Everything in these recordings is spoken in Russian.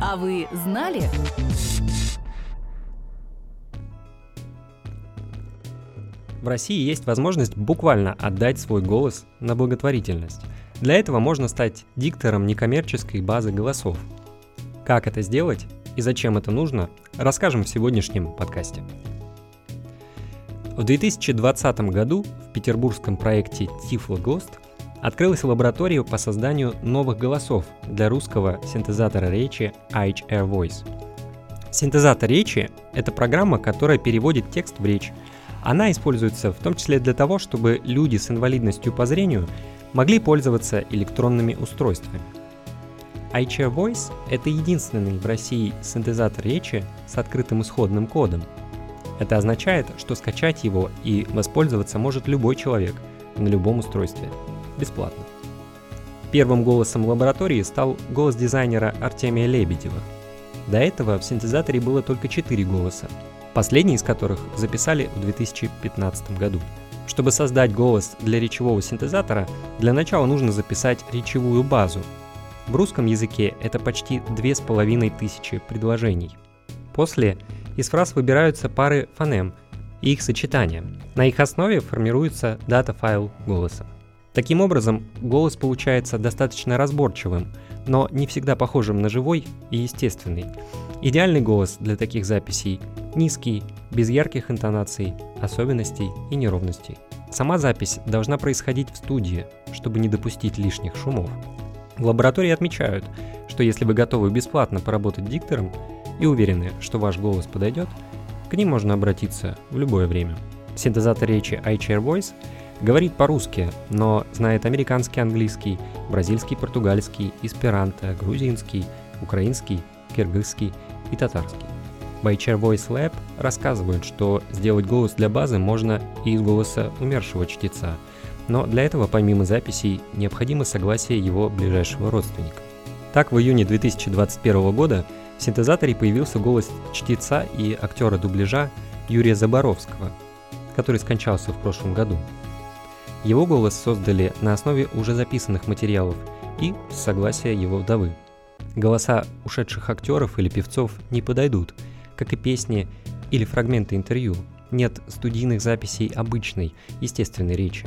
А вы знали? В России есть возможность буквально отдать свой голос на благотворительность. Для этого можно стать диктором некоммерческой базы голосов. Как это сделать и зачем это нужно, расскажем в сегодняшнем подкасте. В 2020 году в петербургском проекте Tiflo Ghost открылась лаборатория по созданию новых голосов для русского синтезатора речи IHR Voice. Синтезатор речи – это программа, которая переводит текст в речь. Она используется в том числе для того, чтобы люди с инвалидностью по зрению могли пользоваться электронными устройствами. iChair Voice — это единственный в России синтезатор речи с открытым исходным кодом. Это означает, что скачать его и воспользоваться может любой человек на любом устройстве, бесплатно. Первым голосом лаборатории стал голос дизайнера Артемия Лебедева. До этого в синтезаторе было только 4 голоса, последний из которых записали в 2015 году. Чтобы создать голос для речевого синтезатора, для начала нужно записать речевую базу. В русском языке это почти 2500 предложений. После из фраз выбираются пары фонем и их сочетания. На их основе формируется дата-файл голоса. Таким образом, голос получается достаточно разборчивым, но не всегда похожим на живой и естественный. Идеальный голос для таких записей низкий, без ярких интонаций, особенностей и неровностей. Сама запись должна происходить в студии, чтобы не допустить лишних шумов. В лаборатории отмечают, что если вы готовы бесплатно поработать диктором и уверены, что ваш голос подойдет, к ним можно обратиться в любое время. Синтезатор речи iChair Voice говорит по-русски, но знает американский английский, бразильский португальский, эсперанто, грузинский, украинский, киргизский и татарский. Байчер Voice Lab рассказывают, что сделать голос для базы можно и из голоса умершего чтеца, но для этого помимо записей необходимо согласие его ближайшего родственника. Так, в июне 2021 года в синтезаторе появился голос чтеца и актера дубляжа Юрия Заборовского, который скончался в прошлом году. Его голос создали на основе уже записанных материалов и с согласия его вдовы. Голоса ушедших актеров или певцов не подойдут – как и песни или фрагменты интервью, нет студийных записей обычной, естественной речи.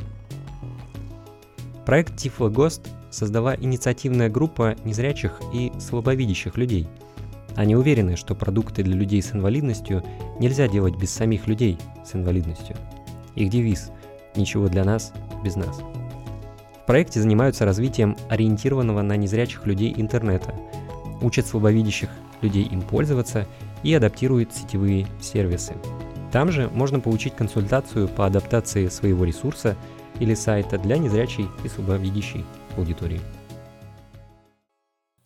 Проект Tiflo Ghost создала инициативная группа незрячих и слабовидящих людей. Они уверены, что продукты для людей с инвалидностью нельзя делать без самих людей с инвалидностью. Их девиз «Ничего для нас без нас». В проекте занимаются развитием ориентированного на незрячих людей интернета, учат слабовидящих людей им пользоваться и адаптирует сетевые сервисы. Там же можно получить консультацию по адаптации своего ресурса или сайта для незрячей и слабовидящей аудитории.